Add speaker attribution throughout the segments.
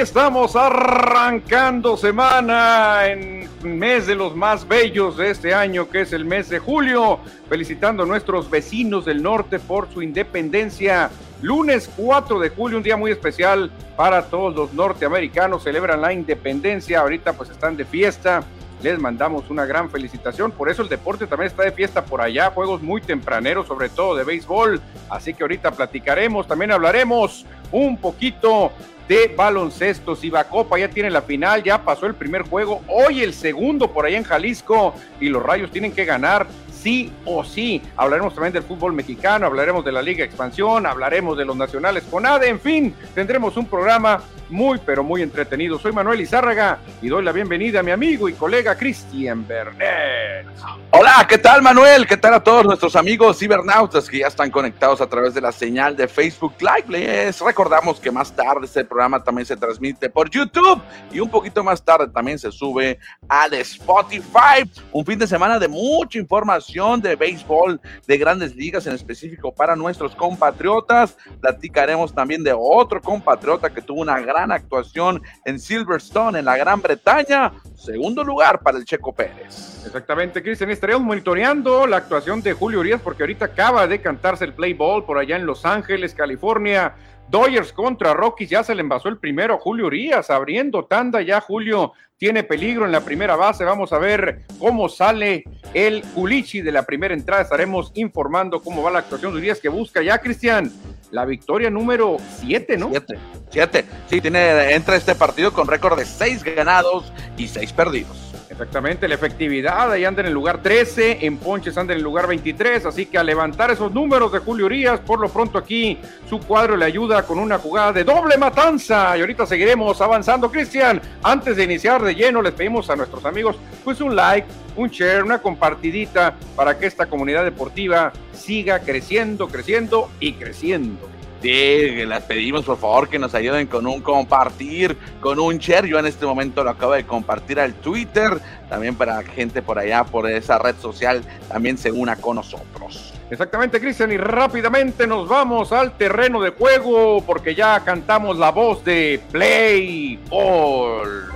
Speaker 1: estamos arrancando semana en mes de los más bellos de este año, que es el mes de julio, felicitando a nuestros vecinos del norte por su independencia. Lunes 4 de julio, un día muy especial para todos los norteamericanos, celebran la independencia, ahorita pues están de fiesta, les mandamos una gran felicitación, por eso el deporte también está de fiesta por allá, juegos muy tempraneros, sobre todo de béisbol, así que ahorita platicaremos, también hablaremos un poquito de baloncesto. Copa ya tiene la final, ya pasó el primer juego, hoy el segundo por allá en Jalisco y los Rayos tienen que ganar sí o sí. Hablaremos también del fútbol mexicano, hablaremos de la Liga Expansión, hablaremos de los nacionales con ADE, en fin, tendremos un programa muy pero muy entretenido. Soy Manuel Izárraga y doy la bienvenida a mi amigo y colega Cristian Bernet.
Speaker 2: Hola, ¿qué tal Manuel? ¿Qué tal a todos nuestros amigos cibernautas que ya están conectados a través de la señal de Facebook Live? Les recordamos que más tarde este programa también se transmite por YouTube y un poquito más tarde también se sube al Spotify. Un fin de semana de mucha información de béisbol, de grandes ligas en específico para nuestros compatriotas. Platicaremos también de otro compatriota que tuvo una gran actuación en Silverstone, en la Gran Bretaña. Segundo lugar para el Checo Pérez.
Speaker 1: Exactamente, Cristian. Estaremos monitoreando la actuación de Julio Urias porque ahorita acaba de cantarse el play ball por allá en Los Ángeles, California. Dodgers contra Rockies, ya se le envasó el primero Julio Urias, abriendo tanda ya Julio tiene peligro en la primera base. Vamos a ver cómo sale el Culichi de la primera entrada. Estaremos informando cómo va la actuación de Urias que busca ya, Cristian, la victoria número 7, ¿no?
Speaker 2: 7, 7. Sí, tiene, entra este partido con récord de 6 ganados y 6 perdidos.
Speaker 1: Exactamente, la efectividad, ahí anda en el lugar 13, en Ponches anda en el lugar 23, así que a levantar esos números de Julio Urias, por lo pronto aquí su cuadro le ayuda con una jugada de doble matanza y ahorita seguiremos avanzando. Cristian, antes de iniciar de lleno, les pedimos a nuestros amigos pues un like, un share, una compartidita para que esta comunidad deportiva siga creciendo, creciendo y creciendo.
Speaker 2: Sí, les pedimos por favor que nos ayuden con un compartir, con un share. Yo en este momento lo acabo de compartir al Twitter, también para gente por allá, por esa red social, también se una con nosotros.
Speaker 1: Exactamente, Cristian, y rápidamente nos vamos al terreno de juego porque ya cantamos la voz de Play Ball.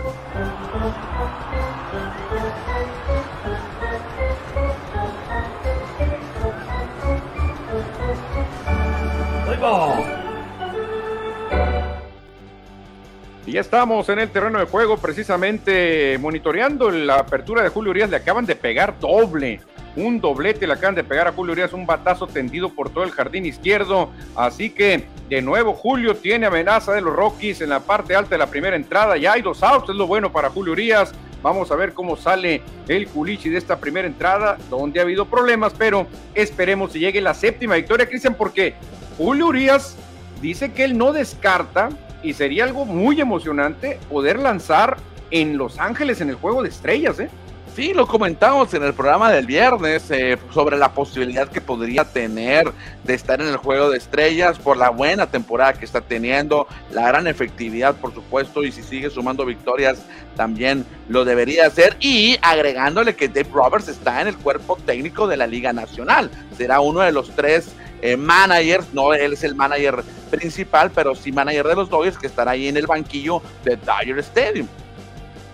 Speaker 1: Y ya estamos en el terreno de juego, precisamente monitoreando la apertura de Julio Urias. Le acaban de pegar doble, un doblete le acaban de pegar a Julio Urias, un batazo tendido por todo el jardín izquierdo. Así que de nuevo Julio tiene amenaza de los Rockies en la parte alta de la primera entrada. Ya hay dos outs, es lo bueno para Julio Urias. Vamos a ver cómo sale el culichi de esta primera entrada, donde ha habido problemas, pero esperemos que llegue la séptima victoria, Cristian, porque Julio Urias dice que él no descarta y sería algo muy emocionante poder lanzar en Los Ángeles en el juego de estrellas, ¿eh?
Speaker 2: Sí, lo comentamos en el programa del viernes eh, sobre la posibilidad que podría tener de estar en el juego de estrellas por la buena temporada que está teniendo, la gran efectividad, por supuesto, y si sigue sumando victorias, también lo debería hacer. Y agregándole que Dave Roberts está en el cuerpo técnico de la Liga Nacional, será uno de los tres eh, managers, no él es el manager principal, pero sí manager de los Dodgers que estará ahí en el banquillo de Dodger Stadium.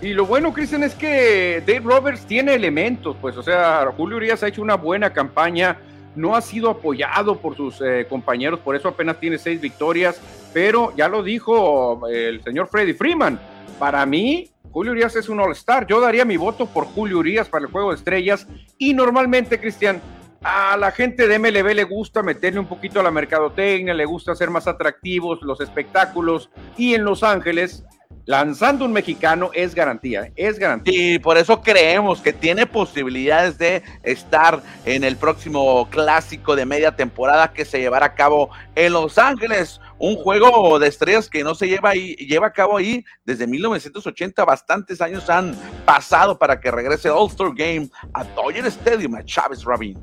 Speaker 1: Y lo bueno, Cristian, es que Dave Roberts tiene elementos, pues, o sea, Julio Urias ha hecho una buena campaña, no ha sido apoyado por sus eh, compañeros, por eso apenas tiene seis victorias, pero ya lo dijo eh, el señor Freddy Freeman, para mí Julio Urias es un All-Star, yo daría mi voto por Julio Urias para el Juego de Estrellas y normalmente, Cristian, a la gente de MLB le gusta meterle un poquito a la mercadotecnia, le gusta hacer más atractivos los espectáculos y en Los Ángeles lanzando un mexicano es garantía, es garantía.
Speaker 2: Y por eso creemos que tiene posibilidades de estar en el próximo clásico de media temporada que se llevará a cabo en Los Ángeles. Un juego de estrellas que no se lleva ahí, lleva a cabo ahí desde 1980. Bastantes años han pasado para que regrese All-Star Game a Dodger Stadium, a Chávez Rabin.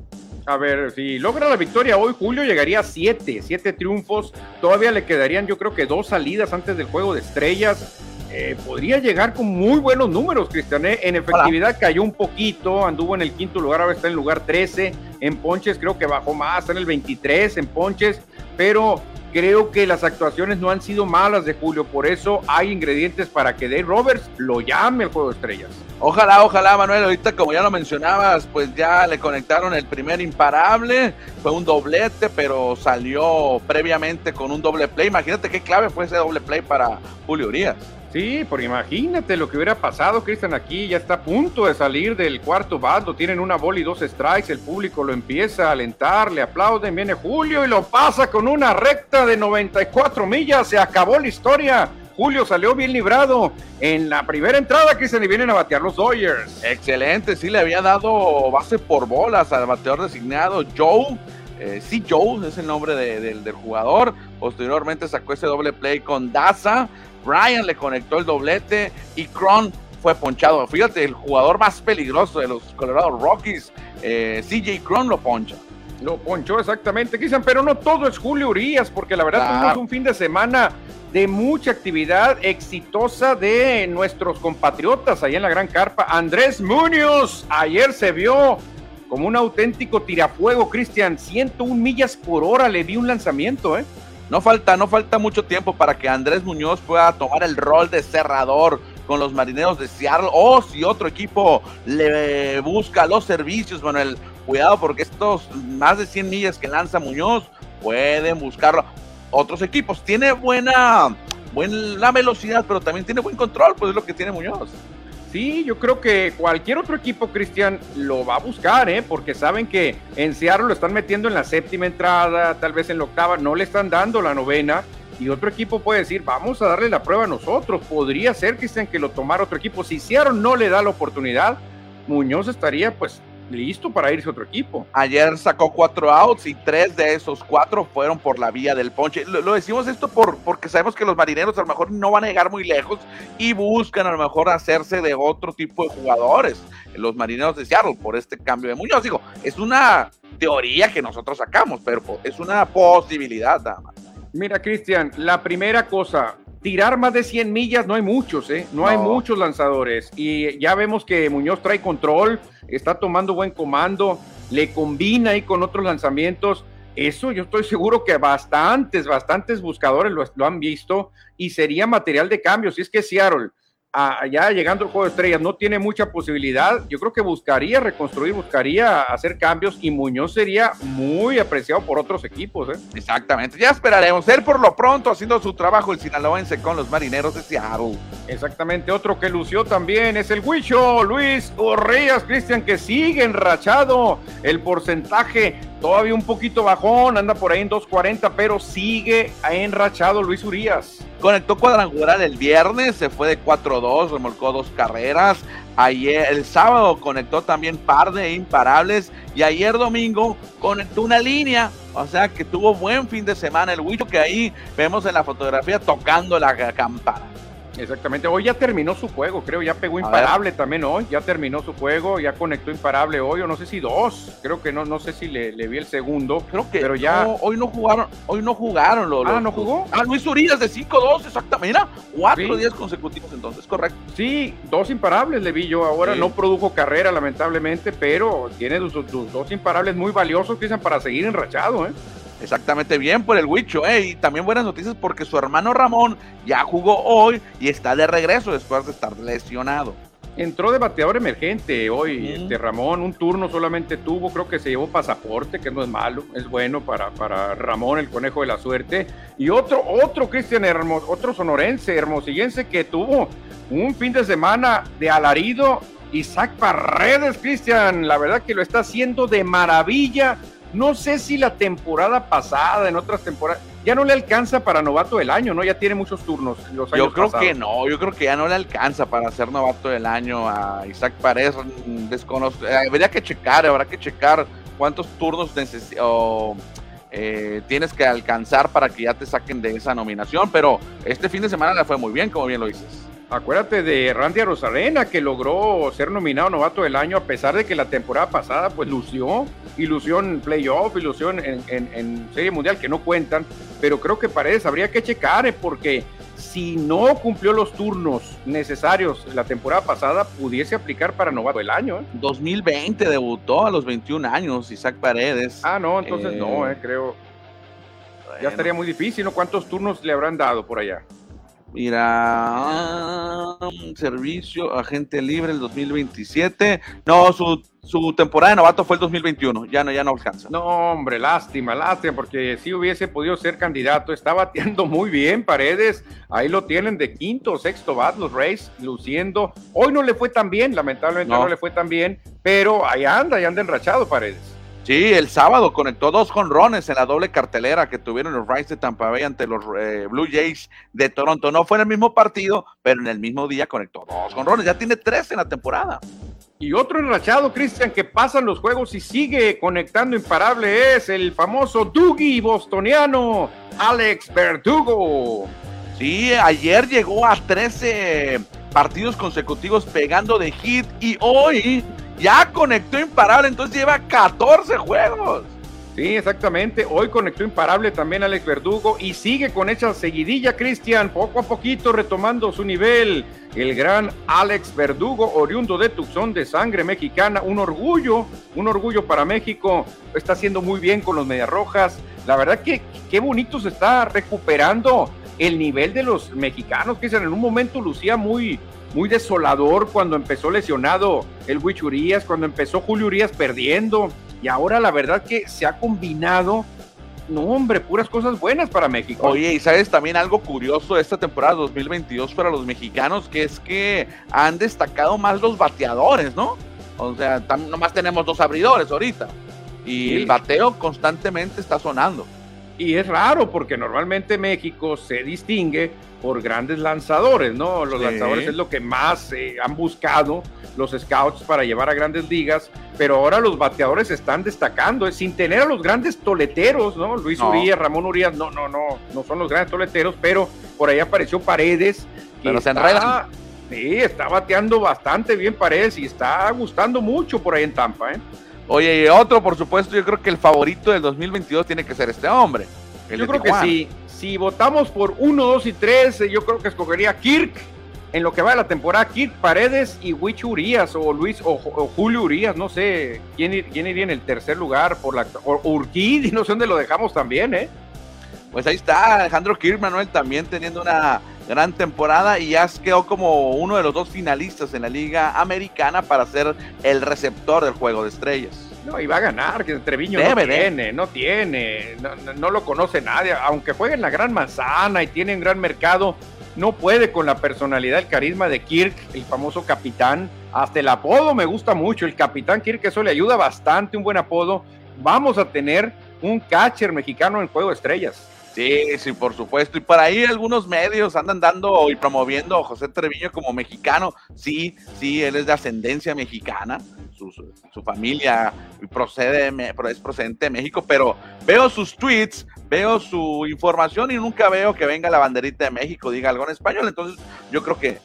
Speaker 1: A ver, si logra la victoria hoy, Julio llegaría a siete, siete triunfos. Todavía le quedarían, yo creo que dos salidas antes del juego de estrellas. Eh, podría llegar con muy buenos números, Cristian. ¿eh? En efectividad cayó un poquito, anduvo en el quinto lugar, ahora está en el lugar 13. En ponches creo que bajó más, está en el 23 en ponches. Pero creo que las actuaciones no han sido malas de Julio, por eso hay ingredientes para que Dave Roberts lo llame al juego de estrellas.
Speaker 2: Ojalá, ojalá, Manuel. Ahorita, como ya lo mencionabas, pues ya le conectaron el primer imparable. Fue un doblete, pero salió previamente con un doble play. Imagínate qué clave fue ese doble play para Julio Urias.
Speaker 1: Sí, porque imagínate lo que hubiera pasado, Cristian, aquí ya está a punto de salir del cuarto bando, tienen una bola y dos strikes, el público lo empieza a alentar, le aplauden, viene Julio y lo pasa con una recta de 94 millas, se acabó la historia. Julio salió bien librado en la primera entrada, Cristian, y vienen a batear los Dodgers.
Speaker 2: Excelente, sí le había dado base por bolas al bateador designado Joe. Eh, sí, Joe es el nombre del jugador. Posteriormente sacó ese doble play con Daza. Ryan le conectó el doblete y Cron fue ponchado. Fíjate, el jugador más peligroso de los Colorado Rockies, eh, CJ Cron lo poncha.
Speaker 1: Lo ponchó exactamente, Cristian, pero no todo es Julio Urias, porque la verdad tuvimos un fin de semana de mucha actividad exitosa de nuestros compatriotas ahí en la Gran Carpa. Andrés Muñoz ayer se vio como un auténtico tirafuego, Cristian, 101 millas por hora le di un lanzamiento, ¿eh?
Speaker 2: No falta, no falta mucho tiempo para que Andrés Muñoz pueda tomar el rol de cerrador con los marineros de Seattle o si otro equipo le busca los servicios, Manuel. Cuidado porque estos más de 100 millas que lanza Muñoz pueden buscar otros equipos. Tiene buena, buena velocidad, pero también tiene buen control, pues es lo que tiene Muñoz.
Speaker 1: Sí, yo creo que cualquier otro equipo, Cristian, lo va a buscar, ¿eh? porque saben que en Seattle lo están metiendo en la séptima entrada, tal vez en la octava, no le están dando la novena. Y otro equipo puede decir, vamos a darle la prueba a nosotros. Podría ser, Cristian, que lo tomara otro equipo. Si Seattle no le da la oportunidad, Muñoz estaría pues listo para irse a otro equipo.
Speaker 2: Ayer sacó cuatro outs y tres de esos cuatro fueron por la vía del ponche. Lo, decimos esto por, porque sabemos que los marineros a lo mejor no van a llegar muy lejos y buscan a lo mejor hacerse de otro tipo de jugadores. Los marineros de Seattle por este cambio de Muñoz. Digo, es una teoría que nosotros sacamos, pero es una posibilidad nada más.
Speaker 1: Mira, Cristian, la primera cosa, tirar más de 100 millas no hay muchos, ¿eh? No, hay muchos lanzadores. Y ya vemos que Muñoz trae control, está tomando buen comando, le combina ahí con otros lanzamientos. Eso yo estoy seguro que bastantes, bastantes buscadores lo, lo han visto y sería material de cambio. Si es que Seattle allá llegando al juego de estrellas no tiene mucha posibilidad, yo creo que buscaría reconstruir, buscaría hacer cambios y Muñoz sería muy apreciado por otros equipos. ¿eh?
Speaker 2: Exactamente, ya esperaremos. Él por lo pronto haciendo su trabajo el sinaloense con los marineros de Seattle.
Speaker 1: Exactamente, otro que lució también es el Huicho, Luis Urrías, Cristian, que sigue enrachado. El porcentaje todavía un poquito bajón, anda por ahí en 2.40, pero sigue enrachado Luis Urias.
Speaker 2: Conectó cuadrangular el viernes, se fue de 4-2, remolcó dos carreras. Ayer, el sábado conectó también par de imparables y ayer domingo conectó una línea. O sea que tuvo buen fin de semana el Huicho que ahí vemos en la fotografía tocando la campana.
Speaker 1: Exactamente, hoy ya terminó su juego, creo, ya pegó imparable también hoy, ya terminó su juego, ya conectó imparable hoy, o no sé si dos, creo que no, no sé si le, vi el segundo, creo que pero ya
Speaker 2: hoy no jugaron, hoy no jugaron los,
Speaker 1: Ah, no jugó.
Speaker 2: Ah, Luis Urias de 5-2, exactamente, mira, cuatro días consecutivos entonces, correcto.
Speaker 1: Sí, dos imparables le vi yo ahora, no produjo carrera lamentablemente, pero tiene sus, dos imparables muy valiosos que para seguir enrachado, ¿eh?
Speaker 2: Exactamente bien por el Huicho, ¿eh? Y también buenas noticias porque su hermano Ramón ya jugó hoy y está de regreso después de estar lesionado.
Speaker 1: Entró de bateador emergente hoy, este Ramón, un turno solamente tuvo, creo que se llevó pasaporte, que no es malo, es bueno para, para Ramón, el conejo de la suerte. Y otro, otro Cristian Hermos, otro sonorense, hermosillense, que tuvo un fin de semana de alarido. Isaac Paredes, Cristian, la verdad que lo está haciendo de maravilla no sé si la temporada pasada, en otras temporadas, ya no le alcanza para novato del año, ¿no? Ya tiene muchos turnos.
Speaker 2: yo creo que no, yo creo que ya no le alcanza para ser novato del año a Isaac Paredes. Desconozco, habría que checar, habrá que checar cuántos turnos eh, tienes que alcanzar para que ya te saquen de esa nominación. Pero este fin de semana le fue muy bien, como bien lo dices.
Speaker 1: Acuérdate de Randy Rosarena, que logró ser nominado novato del año a pesar de que la temporada pasada pues lució, ilusión playoff, ilusión en, en, Serie Mundial que no cuentan, pero creo que Paredes habría que checar eh, porque si no cumplió los turnos necesarios la temporada pasada, pudiese aplicar para novato del año.
Speaker 2: 2020 eh. debutó a los 21 años Isaac Paredes.
Speaker 1: Ah, no, entonces no, eh, creo Ya estaría muy difícil, ¿no? ¿Cuántos turnos le habrán dado por allá?
Speaker 2: Mira, servicio, agente libre el 2027. No, su, su temporada de novato fue el 2021. Ya no, ya no alcanza.
Speaker 1: No, hombre, lástima, lástima, porque si hubiese podido ser candidato. Está bateando muy bien, Paredes. Ahí lo tienen de quinto o sexto bat, los Rays, luciendo. Hoy no le fue tan bien, lamentablemente no, no le fue tan bien, pero ahí anda, ahí anda enrachado, Paredes.
Speaker 2: Sí, el sábado conectó dos jonrones en la doble cartelera que tuvieron los Rays de Tampa Bay ante los eh, Blue Jays de Toronto. No fue en el mismo partido, pero en el mismo día conectó dos jonrones. Ya tiene tres en la temporada.
Speaker 1: Y otro enrachado, Cristian, que pasan los juegos y sigue conectando imparable es el famoso Dougie bostoniano, Alex Verdugo.
Speaker 2: Sí, ayer llegó a 13 partidos consecutivos pegando de hit y hoy ya conectó imparable, entonces lleva 14 juegos.
Speaker 1: Sí, exactamente. Hoy conectó imparable también Alex Verdugo y sigue con esa seguidilla, Cristian, poco a poquito retomando su nivel. El gran Alex Verdugo, oriundo de Tucson, de sangre mexicana, un orgullo, un orgullo para México. Está haciendo muy bien con los Medias Rojas. La verdad que qué bonito se está recuperando el nivel de los mexicanos, que en un momento lucía muy, muy desolador cuando empezó lesionado el Wich Urias, cuando empezó Julio Urias perdiendo. Y ahora la verdad que se ha combinado no, hombre, puras cosas buenas para México.
Speaker 2: Oye, y sabes también algo curioso de esta temporada 2022 para los mexicanos, que es que han destacado más los bateadores, ¿no? O sea, nomás tenemos dos abridores ahorita. Y el bateo constantemente está sonando.
Speaker 1: Y es raro porque normalmente México se distingue por grandes lanzadores, ¿no? Los lanzadores es lo que más eh, han buscado los scouts para llevar a grandes ligas, pero ahora los bateadores están destacando, sin tener a los grandes toleteros, ¿no? Luis Urias, Ramón Urias, no, no, no, no son los grandes toleteros, pero por ahí apareció Paredes.
Speaker 2: Que pero se está,
Speaker 1: Sí, está bateando bastante bien Paredes y está gustando mucho por ahí en Tampa, ¿eh?
Speaker 2: Oye, y otro, por supuesto, yo creo que el favorito del 2022 tiene que ser este hombre.
Speaker 1: Yo creo que sí. Si votamos por 1, 2 y 3, yo creo que escogería Kirk en lo que va de la temporada. Kirk Paredes y Wich Urias o Luis o, Julio Urias, no sé quién, quién, iría en el tercer lugar por la o y no sé dónde lo dejamos también, ¿eh?
Speaker 2: Pues ahí está Alejandro Kirk Manuel también teniendo una gran temporada y ya quedó como uno de los dos finalistas en la Liga Americana para ser el receptor del juego de estrellas.
Speaker 1: No, y va a ganar, que Treviño no tiene, no tiene, no, lo conoce nadie, aunque juegue en la gran manzana y tiene un gran mercado, no puede con la personalidad, el carisma de Kirk, el famoso capitán, hasta el apodo me gusta mucho, el capitán Kirk, eso le ayuda bastante, un buen apodo, vamos a tener un catcher mexicano en Juego de Estrellas.
Speaker 2: Sí, sí, por supuesto. Y por ahí algunos medios andan dando y promoviendo a José Treviño como mexicano. Sí, sí, él es de ascendencia mexicana. Su, su, familia procede, es procedente de México, pero veo sus tweets, veo su información y nunca veo que venga la banderita de México, diga algo en español. Entonces, yo creo que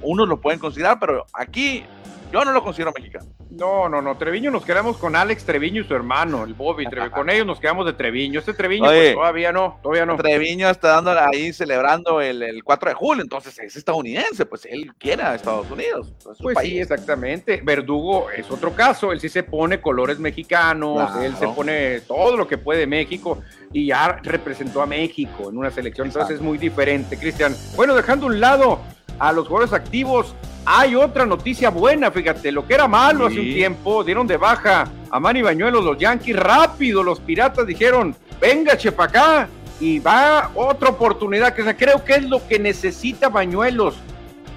Speaker 2: unos lo pueden considerar, pero aquí yo no lo considero mexicano.
Speaker 1: No, no, no. Treviño nos quedamos con Alex Treviño y su hermano, el Bobby. con ellos nos quedamos de Treviño. Este Treviño pues, todavía no, todavía no.
Speaker 2: Treviño está dando ahí celebrando el, el, 4 de julio, entonces es estadounidense, pues él quiere a Estados Unidos.
Speaker 1: Pues, sí, exactamente. Verdugo es otro caso. Él sí se pone colores mexicanos, él se pone todo lo que puede México y ya representó a México en una selección, entonces es muy diferente, Cristian. Bueno, dejando un lado a los jugadores activos, hay otra noticia buena, fíjate, lo que era malo hace un tiempo, dieron de baja a Manny Bañuelos los Yankees, rápido los Piratas dijeron, venga chepa acá, y va otra oportunidad, que creo que es lo que necesita Bañuelos.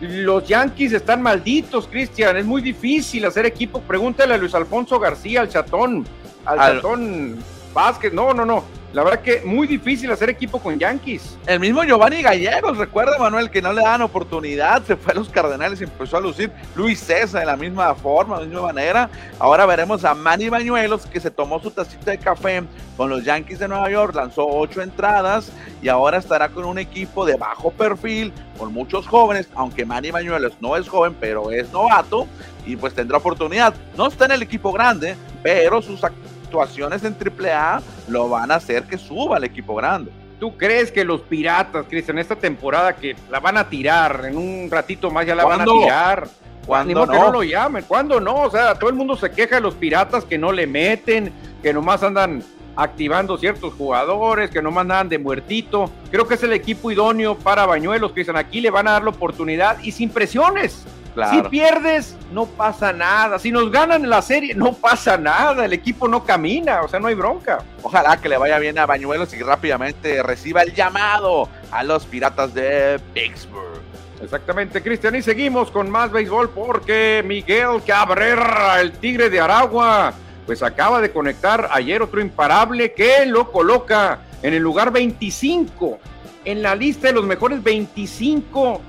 Speaker 1: Los Yankees están malditos, Cristian, es muy difícil hacer equipo, pregúntale a Luis Alfonso García, al chatón, al, al... chatón Vázquez, no, no, no, la verdad que muy difícil hacer equipo con Yankees.
Speaker 2: El mismo Giovanni Gallegos, recuerda Manuel, que no le daban oportunidad, se fue a los Cardenales y empezó a lucir. Luis César de la misma forma, de la misma manera. Ahora veremos a Manny Bañuelos, que se tomó su tacita de café con los Yankees de Nueva York, lanzó ocho entradas y ahora estará con un equipo de bajo perfil, con muchos jóvenes, aunque Manny Bañuelos no es joven, pero es novato y pues tendrá oportunidad. No está en el equipo grande, pero sus actuaciones en AAA lo van a hacer que suba al equipo grande.
Speaker 1: ¿Tú crees que los Piratas, Cristian, esta temporada que la van a tirar, en un ratito más ya la van a tirar?
Speaker 2: ¿Cuándo
Speaker 1: no? que no lo llamen? ¿Cuándo no? O sea, todo el mundo se queja de los Piratas que no le meten, que nomás andan activando ciertos jugadores que no mandaban de muertito. Creo que es el equipo idóneo para Bañuelos, Cristian. Aquí le van a dar la oportunidad y sin presiones. Si pierdes, no pasa nada. Si nos ganan la serie, no pasa nada. El equipo no camina, o sea, no hay bronca.
Speaker 2: Ojalá que le vaya bien a Bañuelos y rápidamente reciba el llamado a los Piratas de Pittsburgh.
Speaker 1: Exactamente, Cristian. Y seguimos con más béisbol porque Miguel Cabrera, el Tigre de Aragua, pues acaba de conectar ayer otro imparable que lo coloca en el lugar 25 en la lista de los mejores 25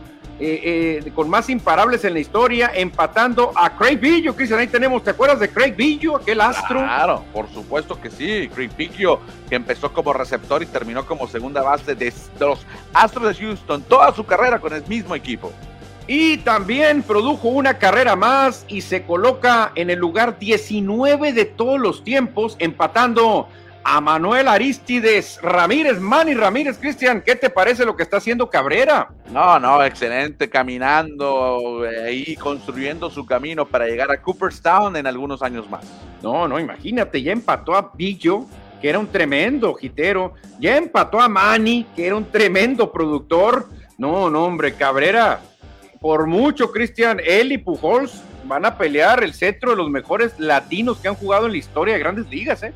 Speaker 1: eh, eh, con más imparables en la historia, empatando a Craig Billo. Cristian, ahí tenemos, ¿te acuerdas de Craig Billo, aquel astro?
Speaker 2: Claro, por supuesto que sí. Craig Billo, que empezó como receptor y terminó como segunda base de, los Astros de Houston, toda su carrera con el mismo equipo.
Speaker 1: Y también produjo una carrera más y se coloca en el lugar 19 de todos los tiempos, empatando a Manuel Aristides Ramírez, Manny Ramírez, Cristian, ¿qué te parece lo que está haciendo Cabrera?
Speaker 2: No, no, excelente, caminando eh, y construyendo su camino para llegar a Cooperstown en algunos años más.
Speaker 1: No, no, imagínate, ya empató a Billo, que era un tremendo jitero, ya empató a Manny, que era un tremendo productor. No, no, hombre, Cabrera, por mucho, Cristian, él y Pujols van a pelear el cetro de los mejores latinos que han jugado en la historia de grandes ligas, ¿eh?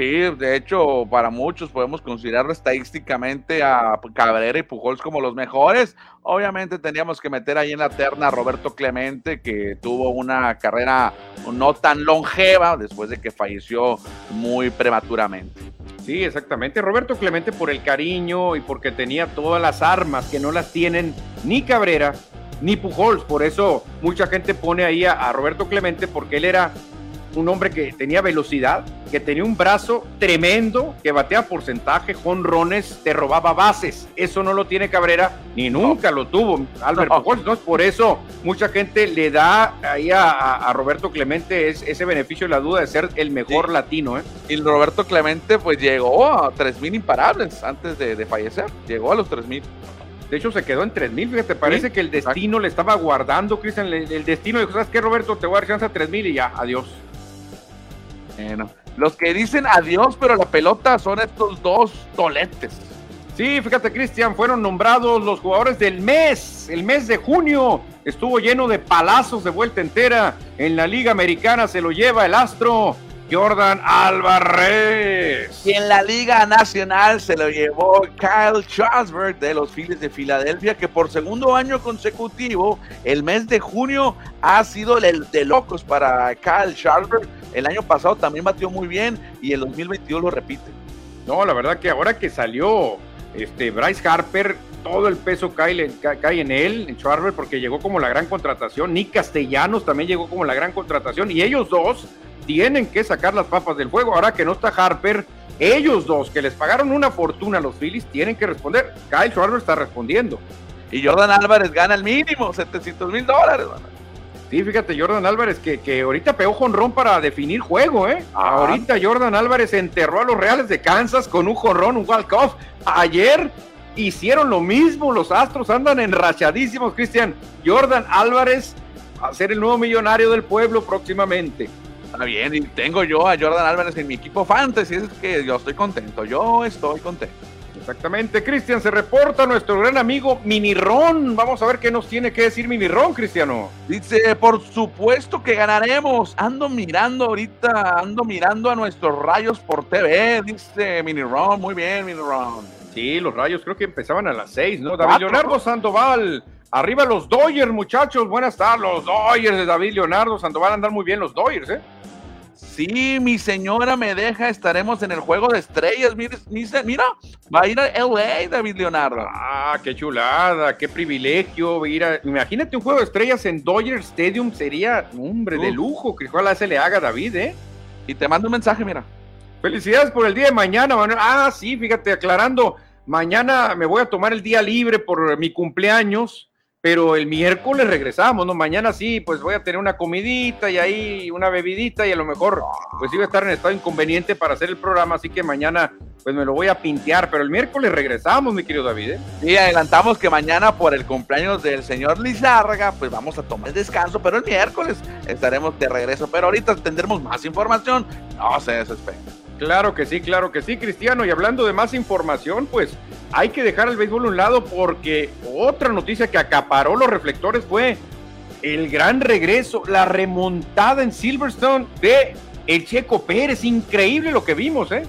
Speaker 2: Sí, de hecho, para muchos podemos considerar estadísticamente a Cabrera y Pujols como los mejores. Obviamente teníamos que meter ahí en la terna a Roberto Clemente, que tuvo una carrera no tan longeva después de que falleció muy prematuramente.
Speaker 1: Sí, exactamente. Roberto Clemente por el cariño y porque tenía todas las armas que no las tienen ni Cabrera ni Pujols. Por eso mucha gente pone ahí a, Roberto Clemente porque él era un hombre que tenía velocidad, que tenía un brazo tremendo, que batea porcentaje, jonrones, te robaba bases. Eso no lo tiene Cabrera, ni nunca lo tuvo Albert Entonces, por eso mucha gente le da ahí a, Roberto Clemente ese beneficio de la duda de ser el mejor latino. ¿eh?
Speaker 2: Y Roberto Clemente, pues llegó a 3.000 imparables antes de, fallecer. Llegó a los 3.000.
Speaker 1: De hecho, se quedó en 3000. Fíjate, parece que el destino le estaba guardando, Cristian. El, destino dijo: ¿Sabes qué, Roberto? Te voy a dar chance a 3000 y ya, adiós.
Speaker 2: Bueno, los que dicen adiós, pero la pelota son estos dos toletes.
Speaker 1: Sí, fíjate, Cristian, fueron nombrados los jugadores del mes. El mes de junio estuvo lleno de palazos de vuelta entera. En la Liga Americana se lo lleva el Astro Jordan Alvarez.
Speaker 2: Y en la Liga Nacional se lo llevó Kyle Strasberg de los Phillies de Filadelfia, que por segundo año consecutivo, el mes de junio ha sido el de locos para Kyle Strasberg. El año pasado también batió muy bien y el 2022 lo repite.
Speaker 1: No, la verdad que ahora que salió este Bryce Harper, todo el peso cae, cae en él, en Schwarber, porque llegó como la gran contratación. Nick Castellanos también llegó como la gran contratación. Y ellos dos tienen que sacar las papas del fuego. Ahora que no está Harper, ellos dos que les pagaron una fortuna a los Phillies tienen que responder. Kyle Schwarber está respondiendo.
Speaker 2: Y Jordan Álvarez gana el mínimo, 700 mil dólares.
Speaker 1: Sí, fíjate, Jordan Álvarez que, que ahorita pegó jonrón para definir juego, ¿eh? Ahorita Jordan Álvarez enterró a los Reales de Kansas con un jonrón, un walk-off. Ayer hicieron lo mismo, los Astros andan enrachadísimos, Cristian. Jordan Álvarez a ser el nuevo millonario del pueblo próximamente.
Speaker 2: Está bien, y tengo yo a Jordan Álvarez en mi equipo fantasy, es que yo estoy contento, yo estoy contento.
Speaker 1: Exactamente, Cristian, se reporta nuestro gran amigo Minirón. Vamos a ver qué nos tiene que decir Minirón, Cristiano.
Speaker 2: Dice, por supuesto que ganaremos. Ando mirando ahorita, ando mirando a nuestros rayos por TV, dice Minirón. Muy bien, Minirón.
Speaker 1: Sí, los rayos creo que empezaban a las seis, ¿no? David Leonardo Sandoval. Arriba los Dodgers, muchachos. Buenas tardes, los Dodgers de David Leonardo Sandoval. Andan muy bien los Dodgers, ¿eh?
Speaker 2: Sí, mi señora me deja, estaremos en el juego de estrellas. Mira, mira va a ir a LA, David Leonardo.
Speaker 1: Ah, qué chulada, qué privilegio. Ir a, imagínate un juego de estrellas en Dodger Stadium, sería, hombre, de lujo que ojalá se le haga David, ¿eh?
Speaker 2: Y te mando un mensaje, mira.
Speaker 1: Felicidades por el día de mañana, Manuel. Ah, sí, fíjate, aclarando, mañana me voy a tomar el día libre por mi cumpleaños pero el miércoles regresamos, ¿no? Mañana sí, pues voy a tener una comidita y ahí una bebidita y a lo mejor pues iba a estar en estado inconveniente para hacer el programa, así que mañana pues me lo voy a pintear, pero el miércoles regresamos, mi querido David. ¿eh?
Speaker 2: Y adelantamos que mañana por el cumpleaños del señor Lizárraga, pues vamos a tomar descanso, pero el miércoles estaremos de regreso, pero ahorita tendremos más información, no se desesperen.
Speaker 1: Claro que sí, claro que sí, Cristiano. Y hablando de más información, pues hay que dejar el béisbol a un lado porque otra noticia que acaparó los reflectores fue el gran regreso, la remontada en Silverstone de el Checo Pérez. Increíble lo que vimos, ¿eh?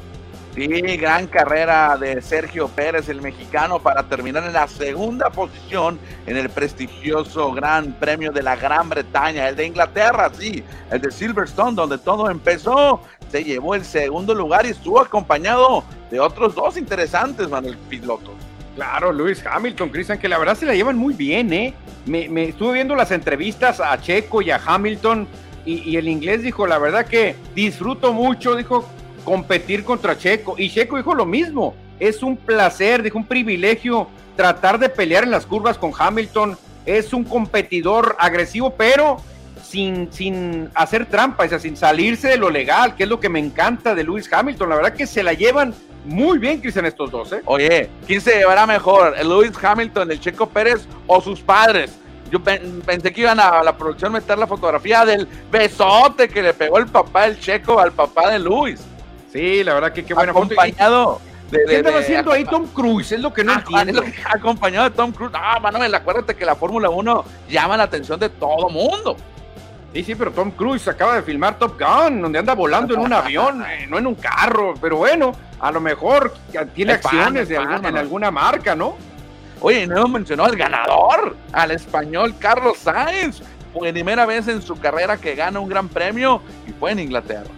Speaker 2: Sí, gran carrera de Sergio Pérez, el mexicano, para terminar en la segunda posición en el prestigioso Gran Premio de la Gran Bretaña, el de Inglaterra, sí, el de Silverstone, donde todo empezó. Se llevó el segundo lugar y estuvo acompañado de otros dos interesantes, Manuel Pilotos.
Speaker 1: Claro, Luis Hamilton, Cristian, que la verdad se la llevan muy bien, ¿eh? Me, estuve viendo las entrevistas a Checo y a Hamilton y, y el inglés dijo, la verdad que disfruto mucho, dijo, competir contra Checo. Y Checo dijo lo mismo, es un placer, dijo un privilegio tratar de pelear en las curvas con Hamilton. Es un competidor agresivo, pero sin, sin hacer trampa, o sea, sin salirse de lo legal, que es lo que me encanta de Lewis Hamilton. La verdad que se la llevan muy bien, Cristian, estos dos. ¿eh?
Speaker 2: Oye, ¿quién se llevará mejor? ¿El Hamilton, el Checo Pérez o sus padres? Yo pensé que iban a la producción meter la fotografía del besote que le pegó el papá del Checo al papá de Luis.
Speaker 1: Sí, la verdad que qué buena
Speaker 2: Acompañado.
Speaker 1: De, ¿Qué estaba haciendo ahí Tom Cruise? Es lo que no ah, entiendo.
Speaker 2: acompañado de Tom Cruise. Ah, Manuel, acuérdate que la Fórmula 1 llama la atención de todo mundo.
Speaker 1: Sí, sí, pero Tom Cruise acaba de filmar Top Gun, donde anda volando en un avión, eh, no en un carro. Pero bueno, a lo mejor tiene acciones de en alguna marca, ¿no?
Speaker 2: Oye, no mencionó al ganador, al español Carlos Sainz. Primera vez en su carrera que gana un gran premio y fue en Inglaterra.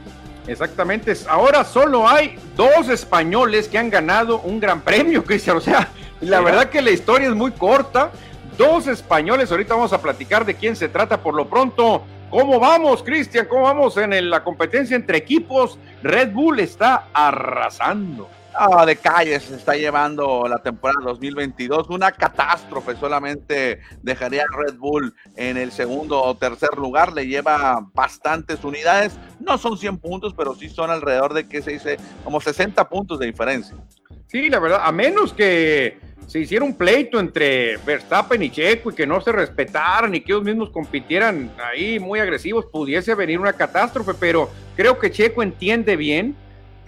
Speaker 1: Exactamente. Ahora solo hay dos españoles que han ganado un gran premio, Cristian. O sea, la verdad que la historia es muy corta. Dos españoles. Ahorita vamos a platicar de quién se trata por lo pronto. ¿Cómo vamos, Cristian? ¿Cómo vamos en la competencia entre equipos? Red Bull está arrasando.
Speaker 2: Ah, de calle se está llevando la temporada 2022. Una catástrofe. Solamente dejaría Red Bull en el segundo o tercer lugar. Le lleva bastantes unidades. No son 100 puntos, pero sí son alrededor de, ¿qué se dice? Como 60 puntos de diferencia.
Speaker 1: Sí, la verdad, a menos que se hiciera un pleito entre Verstappen y Checo y que no se respetaran y que ellos mismos compitieran ahí muy agresivos, pudiese venir una catástrofe, pero creo que Checo entiende bien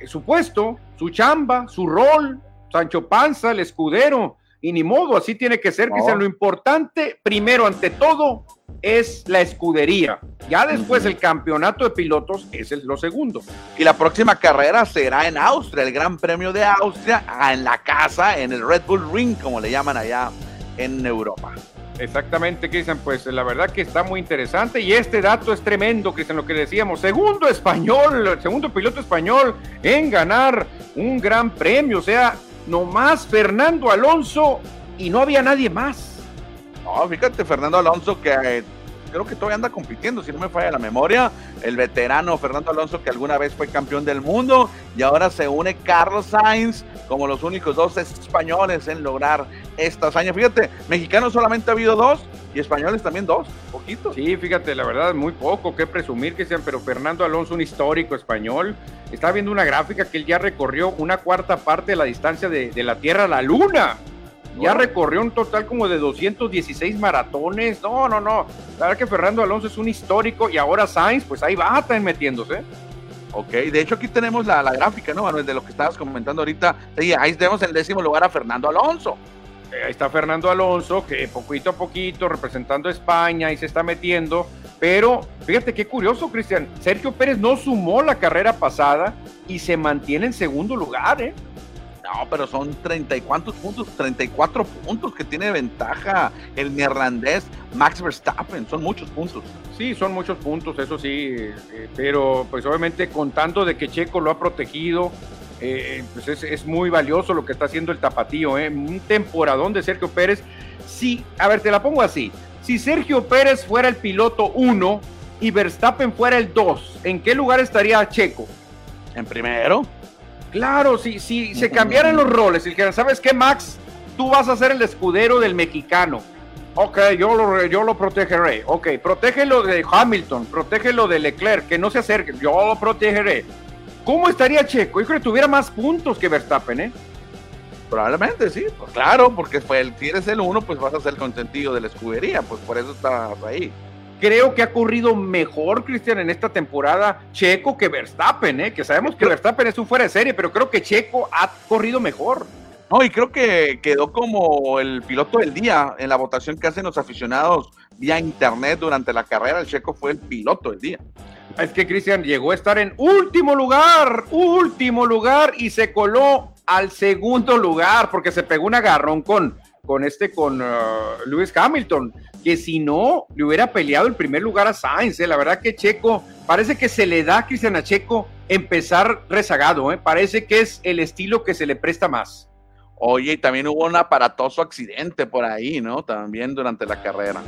Speaker 1: su puesto, su chamba, su rol, Sancho Panza, el escudero, y ni modo, así tiene que ser, que sea lo importante, primero ante todo, es la escudería. Ya después el campeonato de pilotos es el, lo segundo.
Speaker 2: Y la próxima carrera será en Austria, el Gran Premio de Austria, en la casa, en el Red Bull Ring, como le llaman allá en Europa.
Speaker 1: Exactamente, Cristian, pues la verdad que está muy interesante y este dato es tremendo, Cristian, lo que decíamos, segundo español, segundo piloto español en ganar un gran premio, o sea, nomás Fernando Alonso y no había nadie más.
Speaker 2: No, fíjate, Fernando Alonso que creo que todavía anda compitiendo, si no me falla la memoria, el veterano Fernando Alonso que alguna vez fue campeón del mundo y ahora se une Carlos Sainz como los únicos dos españoles en lograr esta hazaña. Fíjate, mexicanos solamente ha habido dos y españoles también dos, poquito.
Speaker 1: Sí, fíjate, la verdad, muy poco que presumir que sean, pero Fernando Alonso, un histórico español, está viendo una gráfica que él ya recorrió una cuarta parte de la distancia de, de la Tierra a la Luna. Ya recorrió un total como de 216 maratones. No, no, no. La verdad que Fernando Alonso es un histórico y ahora Sainz, pues ahí va también metiéndose.
Speaker 2: Ok, de hecho aquí tenemos la, gráfica, ¿no, Manuel? De lo que estabas comentando ahorita. Sí, ahí tenemos el décimo lugar a Fernando Alonso.
Speaker 1: Eh, ahí está Fernando Alonso, que poquito a poquito, representando a España, y se está metiendo. Pero fíjate qué curioso, Cristian. Sergio Pérez no sumó la carrera pasada y se mantiene en segundo lugar, ¿eh?
Speaker 2: No, pero son treinta y cuántos puntos, 34 puntos que tiene ventaja el neerlandés Max Verstappen, son muchos puntos.
Speaker 1: Sí, son muchos puntos, eso sí, eh, pero pues obviamente contando de que Checo lo ha protegido, eh, pues es, muy valioso lo que está haciendo el tapatío, ¿eh? un temporadón de Sergio Pérez. Sí, a ver, te la pongo así, si Sergio Pérez fuera el piloto 1 y Verstappen fuera el 2, ¿en qué lugar estaría Checo?
Speaker 2: En primero.
Speaker 1: Claro, si, si se cambiaran los roles y dijeran, ¿sabes qué, Max? Tú vas a ser el escudero del mexicano. Ok, yo lo, yo lo protegeré. Ok, protégelo de Hamilton, protégelo de Leclerc, que no se acerque. Yo lo protegeré. ¿Cómo estaría Checo? Yo creo que tuviera más puntos que Verstappen, ¿eh?
Speaker 2: Probablemente sí, pues claro, porque fue el, si eres el uno, pues vas a ser el consentido de la escudería, pues por eso estás ahí.
Speaker 1: creo que ha corrido mejor, Cristian, en esta temporada Checo que Verstappen, ¿eh? que sabemos que Verstappen es un fuera de serie, pero creo que Checo ha corrido mejor.
Speaker 2: No, y creo que quedó como el piloto del día en la votación que hacen los aficionados vía internet durante la carrera. El Checo fue el piloto del día.
Speaker 1: Es que Cristian llegó a estar en último lugar, último lugar y se coló al segundo lugar porque se pegó un agarrón con, con este, con uh, Lewis Hamilton, que si no le hubiera peleado el primer lugar a Sainz. ¿eh? La verdad que Checo, parece que se le da a Cristian a Checo empezar rezagado, ¿eh? parece que es el estilo que se le presta más.
Speaker 2: Oye, y también hubo un aparatoso accidente por ahí, ¿no? También durante la carrera.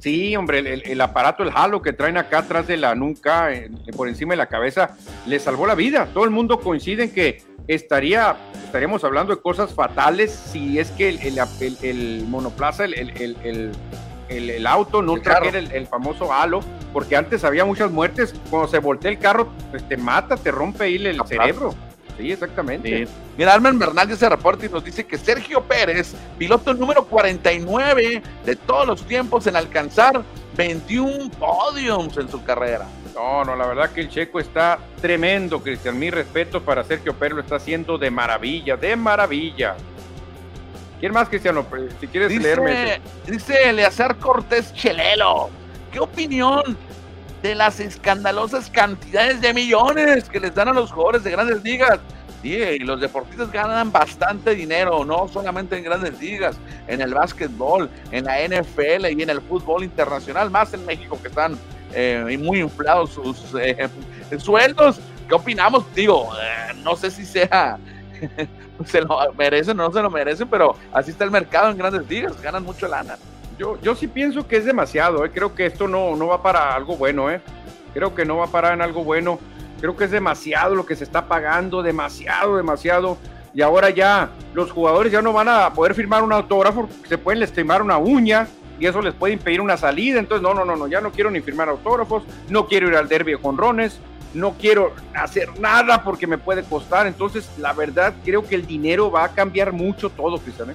Speaker 1: Sí, hombre, el, aparato, el halo que traen acá atrás de la nuca, por encima de la cabeza, le salvó la vida. Todo el mundo coincide en que estaría, estaríamos hablando de cosas fatales si es que el, monoplaza, el, auto no trajera el, famoso halo, porque antes había muchas muertes. Cuando se voltea el carro, pues te mata, te rompe ahí el cerebro. Sí, exactamente.
Speaker 2: Mira, Armen Bernal ese reporte y nos dice que Sergio Pérez, piloto número 49 de todos los tiempos en alcanzar 21 podiums en su carrera.
Speaker 1: No, no, la verdad que el checo está tremendo, Cristian. Mi respeto para Sergio Pérez, lo está haciendo de maravilla, de maravilla. ¿Quién más, Cristiano? Si quieres
Speaker 2: dice,
Speaker 1: leerme.
Speaker 2: Dice Eleazar Cortés Chelelo. ¿Qué opinión de las escandalosas cantidades de millones que les dan a los jugadores de grandes ligas. Sí, los deportistas ganan bastante dinero, no solamente en grandes ligas, en el básquetbol, en la NFL y en el fútbol internacional, más en México que están eh, muy inflados sus eh, sueldos. ¿Qué opinamos? Digo, eh, no sé si sea, se lo merecen o no se lo merecen, pero así está el mercado en grandes ligas, ganan mucho lana.
Speaker 1: Yo, yo sí pienso que es demasiado, ¿eh? creo que esto no, no va para algo bueno, ¿eh? creo que no va a parar en algo bueno, creo que es demasiado lo que se está pagando, demasiado, demasiado, y ahora ya los jugadores ya no van a poder firmar un autógrafo, se pueden lastimar una uña, y eso les puede impedir una salida, entonces no, no, no, no, ya no quiero ni firmar autógrafos, no quiero ir al derby con Rones, no quiero hacer nada porque me puede costar, entonces la verdad creo que el dinero va a cambiar mucho todo, Cristian. ¿eh?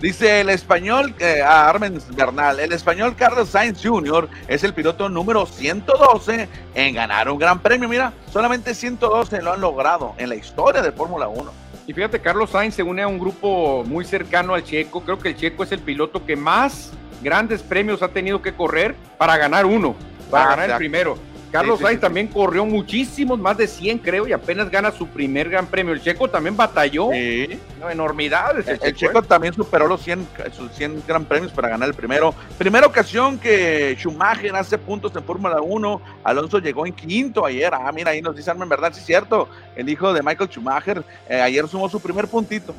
Speaker 2: Dice el español, eh, a Armen Bernal, el español Carlos Sainz Jr. es el piloto número 112 en ganar un gran premio. Mira, solamente 112 lo han logrado en la historia de Fórmula 1.
Speaker 1: Y fíjate, Carlos Sainz se une a un grupo muy cercano al Checo. Creo que el Checo es el piloto que más grandes premios ha tenido que correr para ganar uno, para ah, ganar el primero. Carlos Sainz también corrió muchísimos, más de 100 creo, y apenas gana su primer gran premio. El Checo también batalló. Sí. enormidades.
Speaker 2: El, Checo, ¿eh? también superó los 100, sus 100 gran premios para ganar el primero. Primera ocasión que Schumacher hace puntos en Fórmula 1. Alonso llegó en quinto ayer. Ah, mira, ahí nos dicen, en verdad, sí es cierto. El hijo de Michael Schumacher eh, ayer sumó su primer puntito.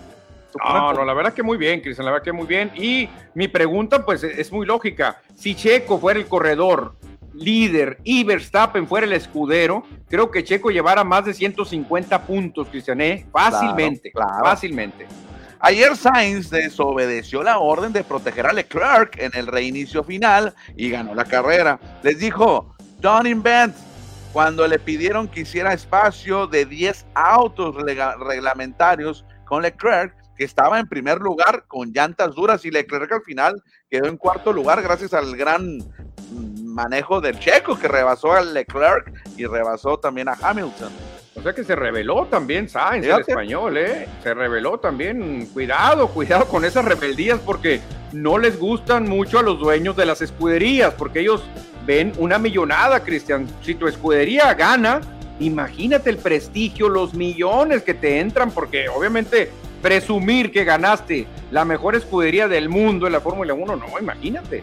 Speaker 1: no, no, la verdad que muy bien, Cristian, la verdad que muy bien. Y mi pregunta, pues, es muy lógica. Si Checo fuera el corredor líder y Verstappen fuera el escudero, creo que Checo llevara más de 150 puntos, Cristiané, ¿eh? fácilmente, fácilmente.
Speaker 2: Ayer Sainz desobedeció la orden de proteger a Leclerc en el reinicio final y ganó la carrera. Les dijo, don't invent. Cuando le pidieron que hiciera espacio de 10 autos reglamentarios con Leclerc, que estaba en primer lugar con llantas duras y Leclerc al final quedó en cuarto lugar gracias al gran manejo del checo que rebasó a Leclerc y rebasó también a Hamilton.
Speaker 1: O sea que se reveló también Sainz, el español, ¿eh? Se reveló también. Cuidado, cuidado con esas rebeldías porque no les gustan mucho a los dueños de las escuderías, porque ellos ven una millonada, Cristian. Si tu escudería gana, imagínate el prestigio, los millones que te entran, porque obviamente presumir que ganaste la mejor escudería del mundo en la Fórmula 1, no, imagínate.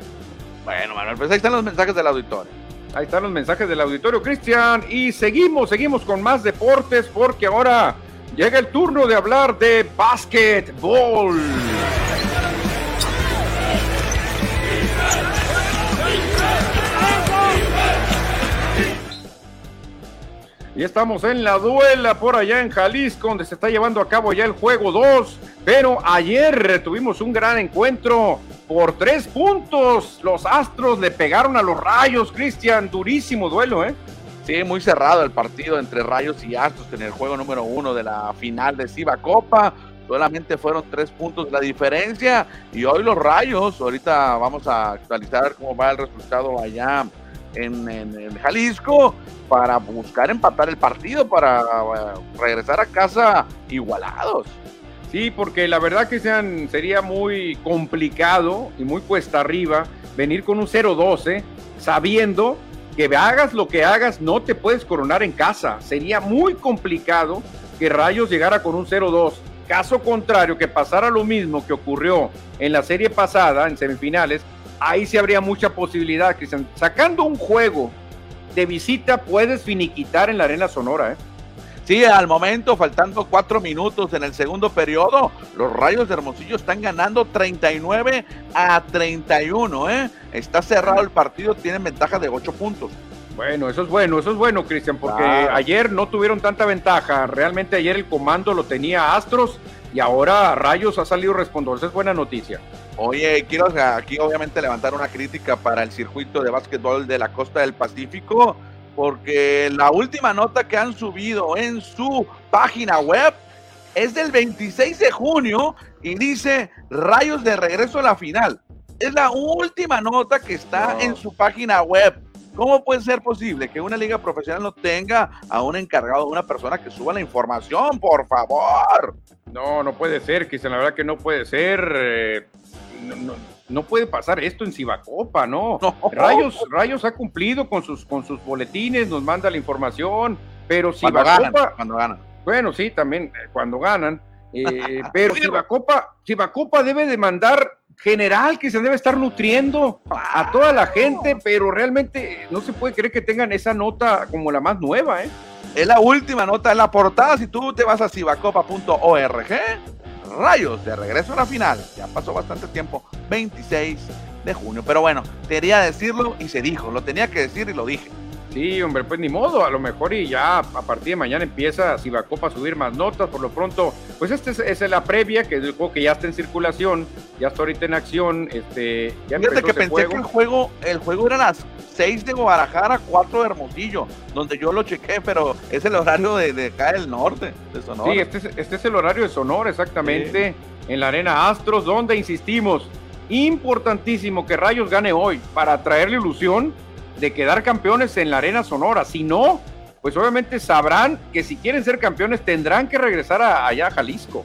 Speaker 2: Bueno, Manuel, pues ahí están los mensajes del auditorio.
Speaker 1: Ahí están los mensajes del auditorio, Cristian. Y seguimos, seguimos con más deportes porque ahora llega el turno de hablar de básquetbol. Y estamos en la duela por allá en Jalisco, donde se está llevando a cabo ya el juego 2. Pero ayer tuvimos un gran encuentro por tres puntos. Los Astros le pegaron a los Rayos, Cristian. Durísimo duelo, ¿eh?
Speaker 2: Sí, muy cerrado el partido entre Rayos y Astros en el juego número uno de la final de Ciba Copa. Solamente fueron tres puntos la diferencia. Y hoy los Rayos, ahorita vamos a actualizar cómo va el resultado allá en, Jalisco para buscar empatar el partido, para uh, regresar a casa igualados.
Speaker 1: Sí, porque la verdad que sean, sería muy complicado y muy cuesta arriba venir con un 0-12 ¿eh? sabiendo que hagas lo que hagas, no te puedes coronar en casa. Sería muy complicado que Rayos llegara con un 0-2. Caso contrario, que pasara lo mismo que ocurrió en la serie pasada, en semifinales, ahí sí habría mucha posibilidad, Cristian. Sacando un juego de visita, puedes finiquitar en la Arena Sonora, ¿eh?
Speaker 2: Sí, al momento, faltando cuatro minutos en el segundo periodo, los Rayos de Hermosillo están ganando 39 a 31, ¿eh? Está cerrado el partido, tienen ventaja de ocho puntos.
Speaker 1: Bueno, eso es bueno, eso es bueno, Cristian, porque ayer no tuvieron tanta ventaja. Realmente ayer el comando lo tenía Astros y ahora Rayos ha salido respondor. Esa es buena noticia.
Speaker 2: Oye, quiero aquí obviamente levantar una crítica para el circuito de básquetbol de la costa del Pacífico, porque la última nota que han subido en su página web es del 26 de junio y dice Rayos de regreso a la final. Es la última nota que está en su página web. ¿Cómo puede ser posible que una liga profesional no tenga a un encargado, una persona que suba la información, por favor?
Speaker 1: No, no puede ser, Cristian, la verdad que no puede ser. Eh, no, puede pasar esto en Cibacopa, ¿no? Rayos, Rayos ha cumplido con sus, con sus boletines, nos manda la información, pero Cibacopa. Cuando ganan. Bueno, sí, también eh, cuando ganan. Eh, pero Cibacopa, Cibacopa debe de mandar general que se debe estar nutriendo a toda la gente, pero realmente no se puede creer que tengan esa nota como la más nueva, ¿eh?
Speaker 2: Es la última nota en la portada. Si tú te vas a cibacopa.org, rayos de regreso a la final. Ya pasó bastante tiempo, 26 de junio. Pero bueno, quería decirlo y se dijo. Lo tenía que decir y lo dije.
Speaker 1: Sí, hombre, pues ni modo, a lo mejor y ya a partir de mañana empieza Cibacopa a subir más notas, por lo pronto, pues esta es, la previa, que es el juego que ya está en circulación, ya está ahorita en acción, este,
Speaker 2: ya Fíjate que pensé que el juego, el juego era las 6 de Guadalajara, 4 de Hermosillo, donde yo lo chequé, pero es el horario de, de acá del norte, de Sonora.
Speaker 1: Sí, este es, este es el horario de Sonora, exactamente, en la Arena Astros, donde insistimos, importantísimo que Rayos gane hoy para traerle ilusión de quedar campeones en la Arena Sonora. Si no, pues obviamente sabrán que si quieren ser campeones tendrán que regresar allá a Jalisco.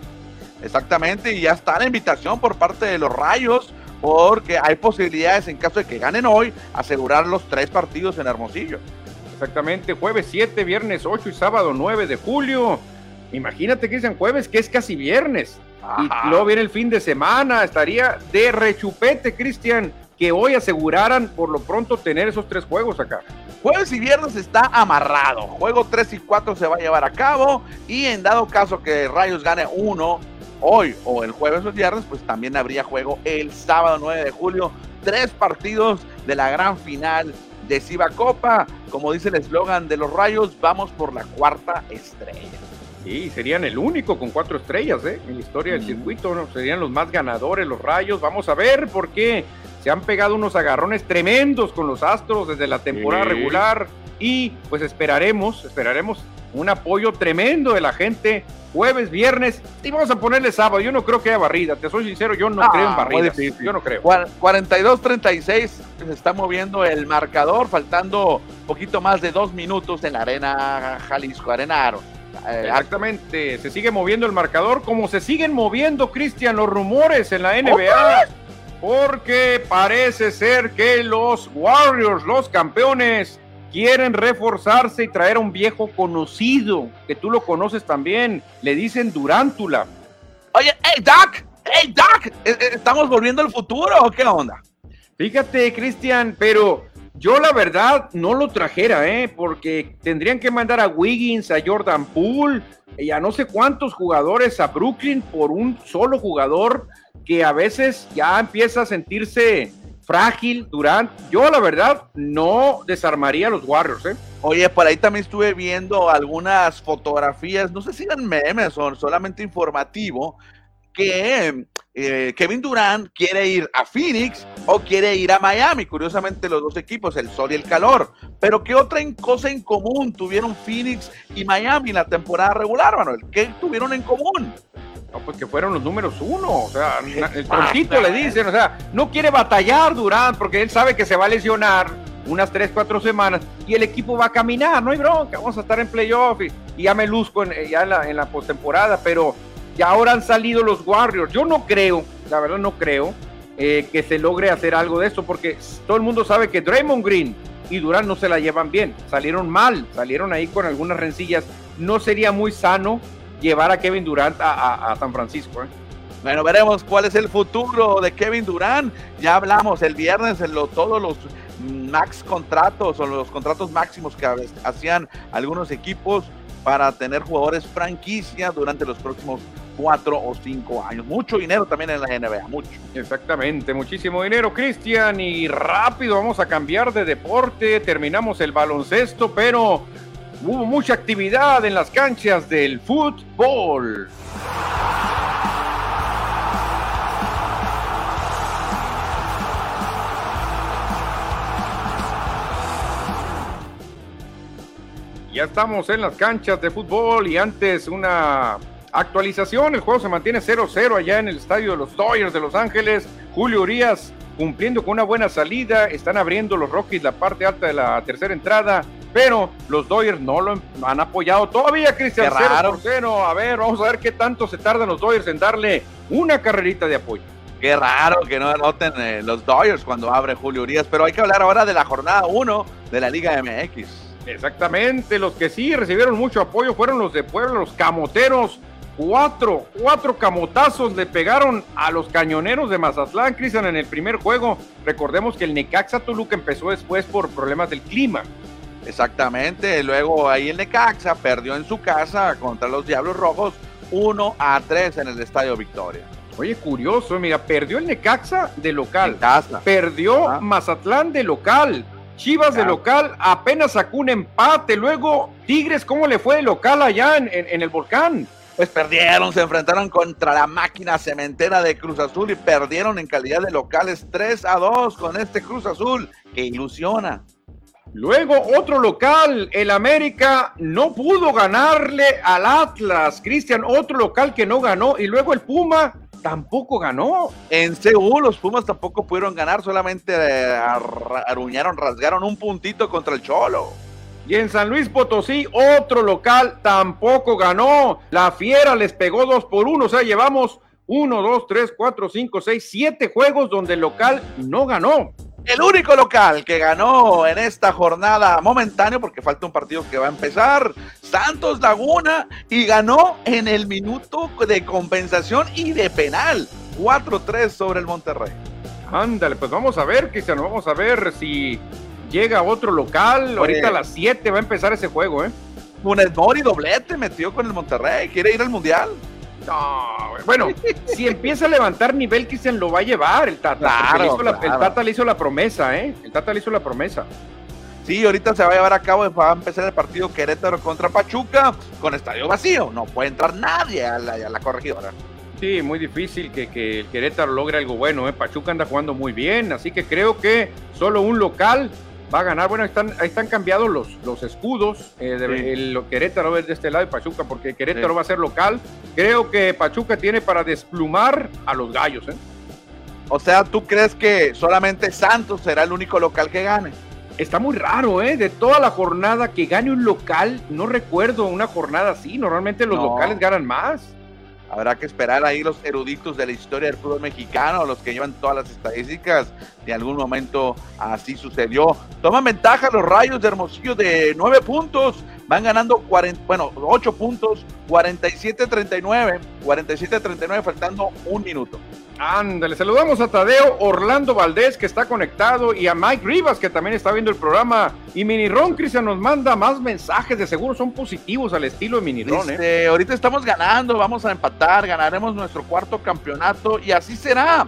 Speaker 2: Exactamente, y ya está la invitación por parte de los Rayos, porque hay posibilidades en caso de que ganen hoy, asegurar los tres partidos en Hermosillo.
Speaker 1: Exactamente, jueves 7, viernes 8 y sábado 9 de julio. Imagínate que dicen jueves, que es casi viernes. Y luego viene el fin de semana, estaría de rechupete, Cristian que hoy aseguraran por lo pronto tener esos tres juegos acá.
Speaker 2: Jueves y viernes está amarrado. Juego 3 y 4 se va a llevar a cabo. Y en dado caso que Rayos gane uno hoy o el jueves o el viernes, pues también habría juego el sábado 9 de julio. Tres partidos de la gran final de Ciba Copa. Como dice el eslogan de los Rayos, vamos por la cuarta estrella.
Speaker 1: Sí, serían el único con cuatro estrellas ¿eh? en la historia del circuito. ¿no? Serían los más ganadores, los Rayos. Vamos a ver por qué se han pegado unos agarrones tremendos con los Astros desde la temporada regular y pues esperaremos, esperaremos un apoyo tremendo de la gente jueves, viernes y vamos a ponerle sábado. Yo no creo que haya barrida, te soy sincero, yo no creo en ah, barridas. Yo no creo.
Speaker 2: 42-36 se está moviendo el marcador, faltando poquito más de dos minutos en la Arena Jalisco, Arena Aro.
Speaker 1: Eh, Exactamente, se sigue moviendo el marcador como se siguen moviendo, Cristian, los rumores en la NBA porque parece ser que los Warriors, los campeones, quieren reforzarse y traer a un viejo conocido, que tú lo conoces también, le dicen Durántula.
Speaker 2: Oye, hey Doc, hey Doc, ¿e-, e-, ¿estamos volviendo al futuro o qué onda?
Speaker 1: Fíjate, Cristian, pero yo la verdad no lo trajera, ¿eh? porque tendrían que mandar a Wiggins, a Jordan Poole y a no sé cuántos jugadores a Brooklyn por un solo jugador que a veces ya empieza a sentirse frágil Durant. Yo la verdad no desarmaría los Warriors, ¿eh?
Speaker 2: Oye, por ahí también estuve viendo algunas fotografías, no sé si eran memes o solamente informativo, que eh, Kevin Durant quiere ir a Phoenix o quiere ir a Miami. Curiosamente, los dos equipos, el sol y el calor. Pero ¿qué otra cosa en común tuvieron Phoenix y Miami en la temporada regular, Manuel? ¿Qué tuvieron en común?
Speaker 1: No, pues que fueron los números uno. O sea, el prontito le dicen, o sea, no quiere batallar Durant porque él sabe que se va a lesionar unas 3, 4 semanas y el equipo va a caminar, no hay bronca, vamos a estar en playoff y, ya me luzco en, ya en la, en la postemporada, pero ya ahora han salido los Warriors. Yo no creo, la verdad no creo eh, que se logre hacer algo de esto porque todo el mundo sabe que Draymond Green y Durant no se la llevan bien, salieron mal, salieron ahí con algunas rencillas. No sería muy sano llevar a Kevin Durant a, San Francisco. ¿eh?
Speaker 2: Bueno, veremos cuál es el futuro de Kevin Durant. Ya hablamos el viernes en lo, todos los max contratos o los contratos máximos que hacían algunos equipos para tener jugadores franquicia durante los próximos cuatro o cinco años. Mucho dinero también en la NBA, mucho.
Speaker 1: Exactamente, muchísimo dinero, Cristian. Y rápido vamos a cambiar de deporte. Terminamos el baloncesto, pero hubo mucha actividad en las canchas del fútbol. Ya estamos en las canchas de fútbol y antes una actualización, el juego se mantiene 0-0 allá en el estadio de los Dodgers de Los Ángeles. Julio Urias cumpliendo con una buena salida, están abriendo los Rockies la parte alta de la tercera entrada, pero los Dodgers no lo han apoyado todavía, Cristian, 0 0. A ver, vamos a ver qué tanto se tardan los Dodgers en darle una carrerita de apoyo.
Speaker 2: Qué raro que no anoten eh, los Dodgers cuando abre Julio Urias, pero hay que hablar ahora de la jornada 1 de la Liga MX.
Speaker 1: Exactamente, los que sí recibieron mucho apoyo fueron los de Puebla, los camoteros. Cuatro, cuatro camotazos le pegaron a los cañoneros de Mazatlán, Cristian, en el primer juego. Recordemos que el Necaxa Toluca empezó después por problemas del clima.
Speaker 2: Exactamente, luego ahí el Necaxa perdió en su casa contra los Diablos Rojos 1 a 3 en el Estadio Victoria.
Speaker 1: Oye, curioso, mira, perdió el Necaxa de local, perdió Mazatlán de local, Chivas de local apenas sacó un empate. Luego, Tigres, ¿cómo le fue de local allá en, el volcán?
Speaker 2: Pues perdieron, se enfrentaron contra la máquina cementera de Cruz Azul y perdieron en calidad de locales 3 a 2 con este Cruz Azul que ilusiona.
Speaker 1: Luego otro local, el América no pudo ganarle al Atlas, Cristian, otro local que no ganó y luego el Puma tampoco ganó.
Speaker 2: En Seúl los Pumas tampoco pudieron ganar, solamente eh, aruñaron, rasgaron un puntito contra el Cholo.
Speaker 1: Y en San Luis Potosí, otro local tampoco ganó. La Fiera les pegó dos por uno. O sea, llevamos uno, dos, tres, cuatro, cinco, seis, siete juegos donde el local no ganó.
Speaker 2: El único local que ganó en esta jornada momentánea, porque falta un partido que va a empezar, Santos Laguna, y ganó en el minuto de compensación y de penal, 4-3 sobre el Monterrey.
Speaker 1: Ándale, pues vamos a ver, Cristiano, vamos a ver si llega otro local. Ahorita a las 7 va a empezar ese juego, ¿eh?
Speaker 2: Funes Mori doblete metió con el Monterrey, quiere ir al Mundial.
Speaker 1: No, bueno, si empieza a levantar nivel, Cristian lo va a llevar el Tata. el Tata le hizo la promesa, ¿eh? El Tata le hizo la promesa.
Speaker 2: Sí, ahorita se va a llevar a cabo, va a empezar el partido Querétaro contra Pachuca con estadio vacío. No puede entrar nadie a la, corregidora.
Speaker 1: Sí, muy difícil que, que, el Querétaro logre algo bueno. ¿eh? Pachuca anda jugando muy bien, así que creo que solo un local va a ganar. Bueno, están, ahí están cambiados los, los escudos. Eh, de, el Querétaro es de este lado de Pachuca, porque Querétaro va a ser local. Creo que Pachuca tiene para desplumar a los gallos. ¿eh?
Speaker 2: O sea, ¿tú crees que solamente Santos será el único local que gane?
Speaker 1: Está muy raro, ¿eh? De toda la jornada que gane un local, no recuerdo una jornada así. Normalmente los locales ganan más.
Speaker 2: Habrá que esperar ahí los eruditos de la historia del fútbol mexicano, los que llevan todas las estadísticas. De algún momento así sucedió. Toman ventaja los rayos de Hermosillo de 9 puntos. Van ganando 40, bueno, 8 puntos, 47-39. 47-39 faltando un minuto.
Speaker 1: Ándale, saludamos a Tadeo Orlando Valdés que está conectado y a Mike Rivas que también está viendo el programa. Y Miniron Cristian nos manda más mensajes, de seguro son positivos al estilo de Miniron.
Speaker 2: ¿eh? Ahorita estamos ganando, vamos a empatar, ganaremos nuestro cuarto campeonato y así será.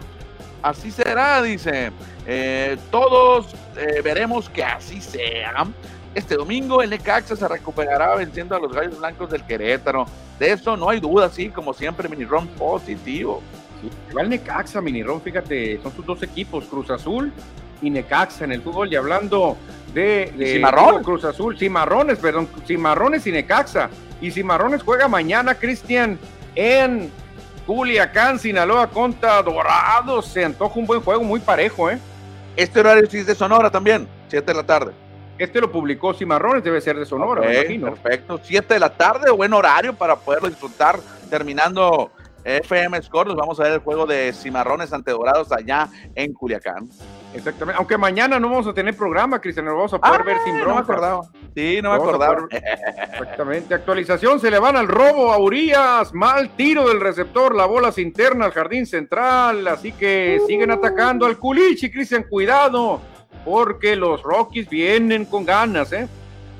Speaker 2: Así será, dice. Eh, todos eh, veremos que así sea. Este domingo el Necaxa se recuperará venciendo a los Gallos Blancos del Querétaro. De eso no hay duda, sí, como siempre, Miniron positivo.
Speaker 1: Igual Necaxa, Minirón, fíjate, son sus dos equipos, Cruz Azul y Necaxa en el fútbol. Y hablando de,
Speaker 2: Cimarrón.
Speaker 1: Cruz Azul, Cimarrones, perdón, Cimarrones y Necaxa. Y Cimarrones juega mañana, Cristian, en Culiacán, Sinaloa contra Dorados. Se antoja un buen juego, muy parejo, ¿eh?
Speaker 2: Este horario sí es de Sonora también, 7 de la tarde.
Speaker 1: Este lo publicó Cimarrones, debe ser de Sonora, me imagino.
Speaker 2: Perfecto, 7 de la tarde, buen horario para poderlo disfrutar terminando FM Scores. Vamos a ver el juego de Cimarrones ante Dorados allá en Culiacán.
Speaker 1: Exactamente. Aunque mañana no vamos a tener programa, Cristian, lo vamos a poder ver sin
Speaker 2: broma.
Speaker 1: No
Speaker 2: Sí, no me acordaba.
Speaker 1: Exactamente. Actualización, se le van al robo a Urias. Mal tiro del receptor, la bola interna al jardín central. Así que siguen atacando al Culichi, Cristian, cuidado. Porque los Rockies vienen con ganas, ¿eh?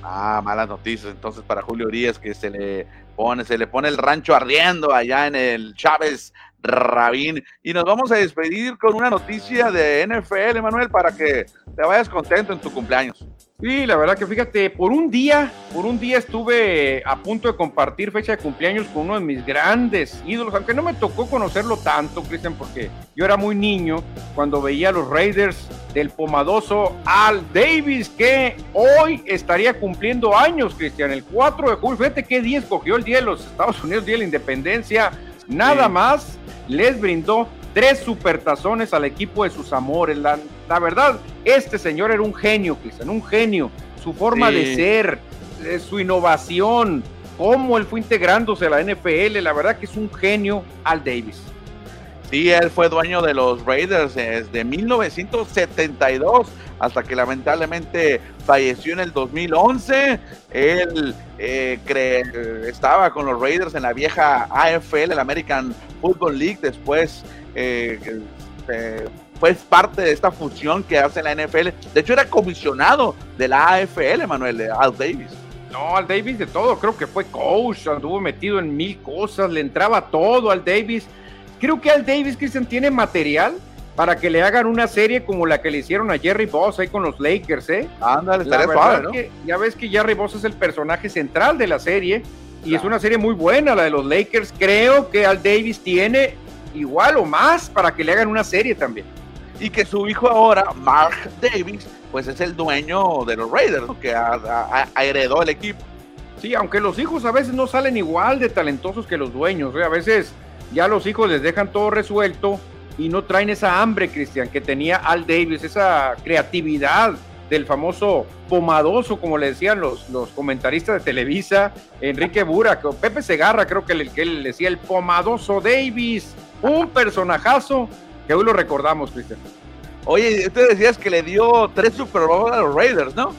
Speaker 2: Ah, malas noticias entonces para Julio Urias que se le pone, se le pone el rancho ardiendo allá en el Chávez Rabín. Y nos vamos a despedir con una noticia de NFL, Manuel, para que te vayas contento en tu cumpleaños.
Speaker 1: Sí, la verdad que fíjate, por un día, por un día estuve a punto de compartir fecha de cumpleaños con uno de mis grandes ídolos, aunque no me tocó conocerlo tanto, Cristian, porque yo era muy niño cuando veía a los Raiders del pomadoso Al Davis, que hoy estaría cumpliendo años, Cristian, el 4 de julio. Fíjate qué día escogió el día de los Estados Unidos, día de la independencia, nada más les brindó tres supertazones al equipo de sus amores. La, verdad, este señor era un genio, Cristian, un genio. Su forma de ser, eh, su innovación, cómo él fue integrándose a la NFL, la verdad que es un genio Al Davis.
Speaker 2: Sí, él fue dueño de los Raiders desde 1972 hasta que lamentablemente falleció en el 2011. Él eh, estaba con los Raiders en la vieja AFL, el American Football League, después eh, fue parte de esta fusión que hace la NFL. De hecho, era comisionado de la AFL, Manuel, Al Davis.
Speaker 1: No, Al Davis de todo, creo que fue coach, anduvo metido en mil cosas, le entraba todo al Davis. Creo que Al Davis, Christian, tiene material para que le hagan una serie como la que le hicieron a Jerry Boss ahí con los Lakers, ¿eh?
Speaker 2: Ándale,
Speaker 1: Ya ves que Jerry Boss es el personaje central de la serie y es una serie muy buena la de los Lakers. Creo que Al Davis tiene igual o más para que le hagan una serie también.
Speaker 2: Y que su hijo ahora, Mark Davis, pues es el dueño de los Raiders, que heredó el equipo.
Speaker 1: Sí, aunque los hijos a veces no salen igual de talentosos que los dueños, ¿eh? a veces ya los hijos les dejan todo resuelto y no traen esa hambre, Cristian, que tenía Al Davis, esa creatividad del famoso pomadoso, como le decían los, los comentaristas de Televisa, Enrique Burak, Pepe Segarra, creo que, le, que le decía el pomadoso Davis, un personajazo que hoy lo recordamos, Cristian.
Speaker 2: Oye, usted decías que le dio tres Super Bowl a los Raiders, ¿no?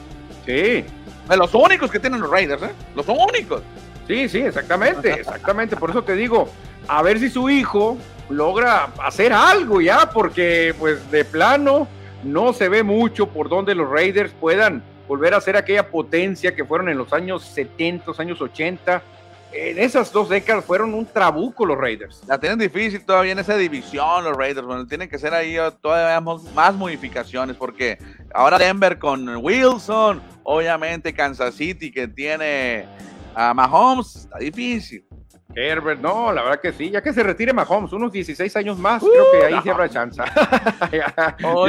Speaker 1: Sí.
Speaker 2: De los únicos que tienen los Raiders, ¿eh? Los únicos.
Speaker 1: Sí, sí, exactamente, exactamente. Por eso te digo, a ver si su hijo logra hacer algo ya, porque pues de plano no se ve mucho por donde los Raiders puedan volver a ser aquella potencia que fueron en los años 70, años 80. En esas dos décadas fueron un trabuco los Raiders.
Speaker 2: La tienen difícil todavía en esa división los Raiders. Bueno, tienen que ser ahí todavía más modificaciones porque ahora Denver con Wilson, obviamente Kansas City que tiene a Mahomes, está difícil.
Speaker 1: Herbert, no, la verdad que sí, ya que se retire Mahomes, unos 16 años más, creo que ahí sí habrá chance.
Speaker 2: ya,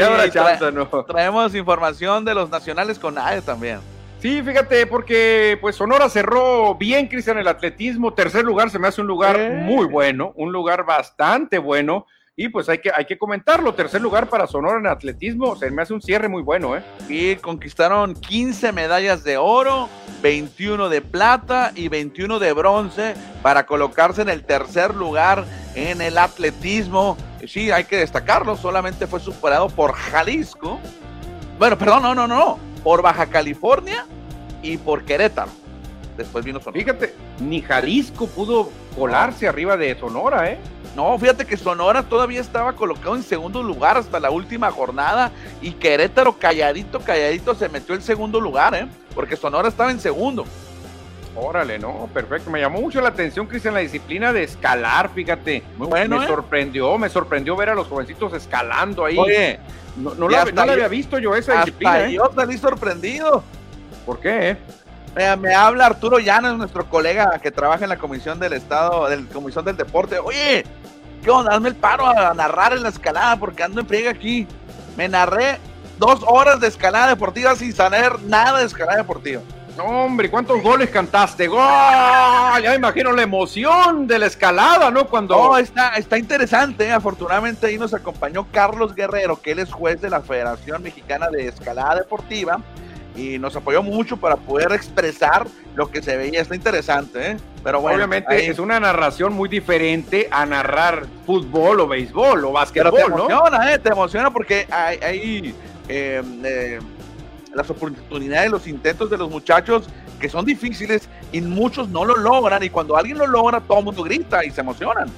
Speaker 2: habrá chance, ¿no? Traemos información de los nacionales con AE también.
Speaker 1: Sí, fíjate, porque pues Sonora cerró bien, Cristian, el atletismo. Tercer lugar se me hace un lugar eh. muy bueno, un lugar bastante bueno. Y pues hay que, hay que comentarlo. Tercer lugar para Sonora en atletismo. Se me hace un cierre muy bueno, ¿eh?
Speaker 2: Y conquistaron 15 medallas de oro, 21 de plata y 21 de bronce para colocarse en el tercer lugar en el atletismo. Sí, hay que destacarlo. Solamente fue superado por Jalisco. Bueno, perdón, no, no, no. Por Baja California y por Querétaro. Después vino Sonora.
Speaker 1: Fíjate, ni Jalisco pudo colarse arriba de Sonora, ¿eh?
Speaker 2: No, fíjate que Sonora todavía estaba colocado en segundo lugar hasta la última jornada y Querétaro calladito, calladito se metió en segundo lugar, ¿eh? Porque Sonora estaba en segundo.
Speaker 1: Órale, no, perfecto. Me llamó mucho la atención, Cristian, la disciplina de escalar, fíjate. Muy bueno. Me ¿eh? sorprendió, me sorprendió ver a los jovencitos escalando ahí.
Speaker 2: Oye,
Speaker 1: no, no, la, había visto yo esa disciplina.
Speaker 2: ¿eh? Yo salí sorprendido.
Speaker 1: ¿Por qué? Eh?
Speaker 2: Me, habla Arturo Llanos, nuestro colega que trabaja en la Comisión del Estado, del Comisión del Deporte. Oye, ¿qué onda? Hazme el paro a narrar en la escalada porque ando en friega aquí. Me narré dos horas de escalada deportiva sin saber nada de escalada deportiva.
Speaker 1: Hombre, ¿cuántos goles cantaste? ¡Gol! Ya me imagino la emoción de la escalada, ¿no? Cuando.
Speaker 2: No, está, está interesante. Afortunadamente ahí nos acompañó Carlos Guerrero, que él es juez de la Federación Mexicana de Escalada Deportiva y nos apoyó mucho para poder expresar lo que se veía. Está interesante, ¿eh?
Speaker 1: Pero bueno, Obviamente es una narración muy diferente a narrar fútbol o béisbol o básquetbol,
Speaker 2: Pero te emociona, ¿eh? Te emociona porque hay, hay eh, eh, las oportunidades, los intentos de los muchachos que son difíciles y muchos no lo logran y cuando alguien lo logra todo el mundo grita y se emocionan.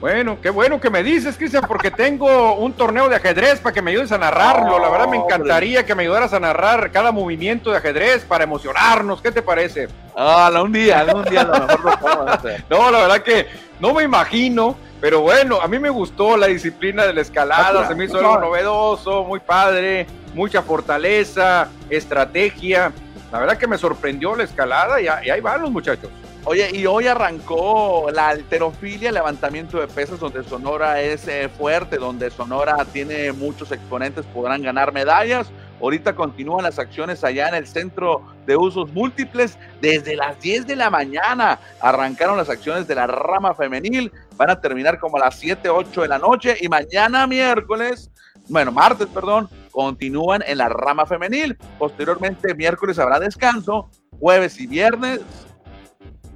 Speaker 1: Bueno, qué bueno que me dices, Cristian, porque tengo un torneo de ajedrez para que me ayudes a narrarlo. La verdad me encantaría que me ayudaras a narrar cada movimiento de ajedrez para emocionarnos. ¿Qué te parece?
Speaker 2: Ah, un día, un día a lo mejor
Speaker 1: lo No, la verdad que no me imagino, pero bueno, a mí me gustó la disciplina de la escalada, se me hizo algo novedoso, muy padre, mucha fortaleza, estrategia. La verdad que me sorprendió la escalada y ahí van los muchachos.
Speaker 2: Oye, y hoy arrancó la alterofilia, levantamiento de pesas, donde Sonora es eh, fuerte, donde Sonora tiene muchos exponentes, podrán ganar medallas. Ahorita continúan las acciones allá en el centro de usos múltiples. Desde las 10 de la mañana arrancaron las acciones de la rama femenil. Van a terminar como a las 7, 8 de la noche. Y mañana miércoles, bueno, martes, perdón, continúan en la rama femenil. Posteriormente, miércoles habrá descanso. Jueves y viernes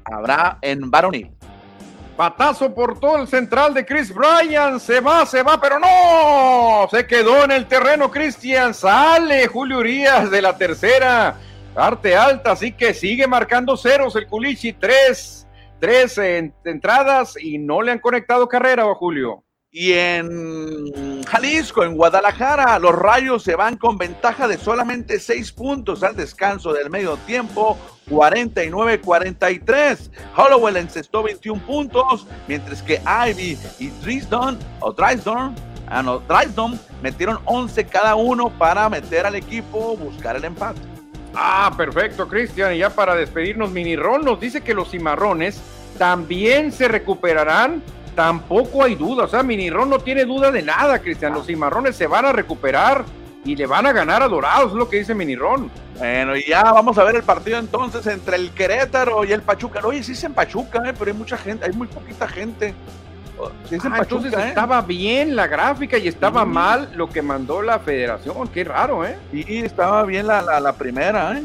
Speaker 2: habrá en varonil.
Speaker 1: Patazo por todo el central de Chris Bryan. Se va, se va, pero no. Se quedó en el terreno Cristian. Sale Julio Urias de la tercera. Arte alta, así que sigue marcando ceros el Culichi. Tres, tres entradas y no le han conectado carrera a Julio.
Speaker 2: Y en Jalisco, en Guadalajara, los Rayos se van con ventaja de solamente seis puntos al descanso del medio tiempo, 49-43. Hollowell encestó 21 puntos, mientras que Ivy y Drisdon, o Drisdon, ah, no, metieron 11 cada uno para meter al equipo buscar el empate.
Speaker 1: Ah, perfecto, Cristian. Y ya para despedirnos, Mini Ron nos dice que los cimarrones también se recuperarán tampoco hay duda. O sea, Minirón no tiene duda de nada, Cristian. Los cimarrones se van a recuperar y le van a ganar a Dorados, es lo que dice Minirón.
Speaker 2: Bueno, y ya vamos a ver el partido entonces entre el Querétaro y el Pachuca. Oye, sí es en Pachuca, ¿eh? pero hay mucha gente, hay muy poquita gente.
Speaker 1: Oh, sí es en ah, Pachuca, entonces ¿eh? estaba bien la gráfica y estaba mal lo que mandó la federación. Qué raro, ¿eh?
Speaker 2: Sí, estaba bien la, la, la primera, ¿eh?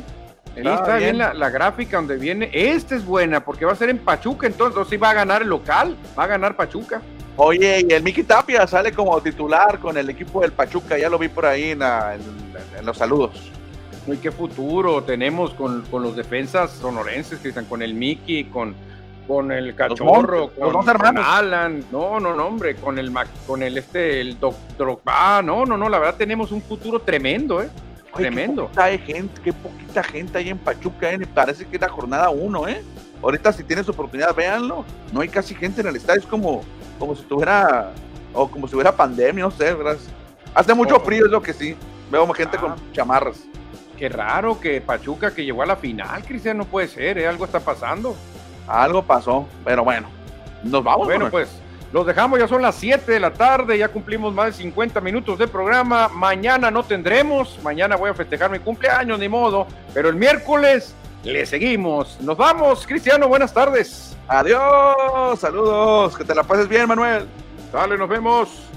Speaker 1: Ahí está bien, la, gráfica donde viene. Esta es buena porque va a ser en Pachuca, entonces sí va a ganar el local, va a ganar Pachuca.
Speaker 2: Oye, y el Miki Tapia sale como titular con el equipo del Pachuca, ya lo vi por ahí en, los saludos.
Speaker 1: Y qué futuro tenemos con, los defensas sonorenses, que están con el Miki, con, con el cachorro, con, Alan, no, no, no, hombre, con el con el este, el doctor, ah, no, no, no, la verdad tenemos un futuro tremendo, eh. Tremendo.
Speaker 2: Qué poquita, gente, qué poquita gente hay en Pachuca, eh, parece que es la jornada 1, ¿eh? Ahorita si tienes oportunidad, véanlo. No hay casi gente en el estadio, es como, como si tuviera, o como si hubiera pandemia, no sé, ¿verdad? Hace mucho oh. frío, es lo que sí. Veo gente con ah. chamarras.
Speaker 1: Qué raro que Pachuca que llegó a la final, Cristian, no puede ser, ¿eh? Algo está pasando.
Speaker 2: Algo pasó, pero bueno, nos vamos.
Speaker 1: Bueno, pues los dejamos, ya son las 7 de la tarde, ya cumplimos más de 50 minutos de programa. Mañana no tendremos, mañana voy a festejar mi cumpleaños, ni modo, pero el miércoles le seguimos. Nos vamos, Cristiano, buenas tardes.
Speaker 2: Adiós, saludos, que te la pases bien, Manuel.
Speaker 1: Dale, nos vemos.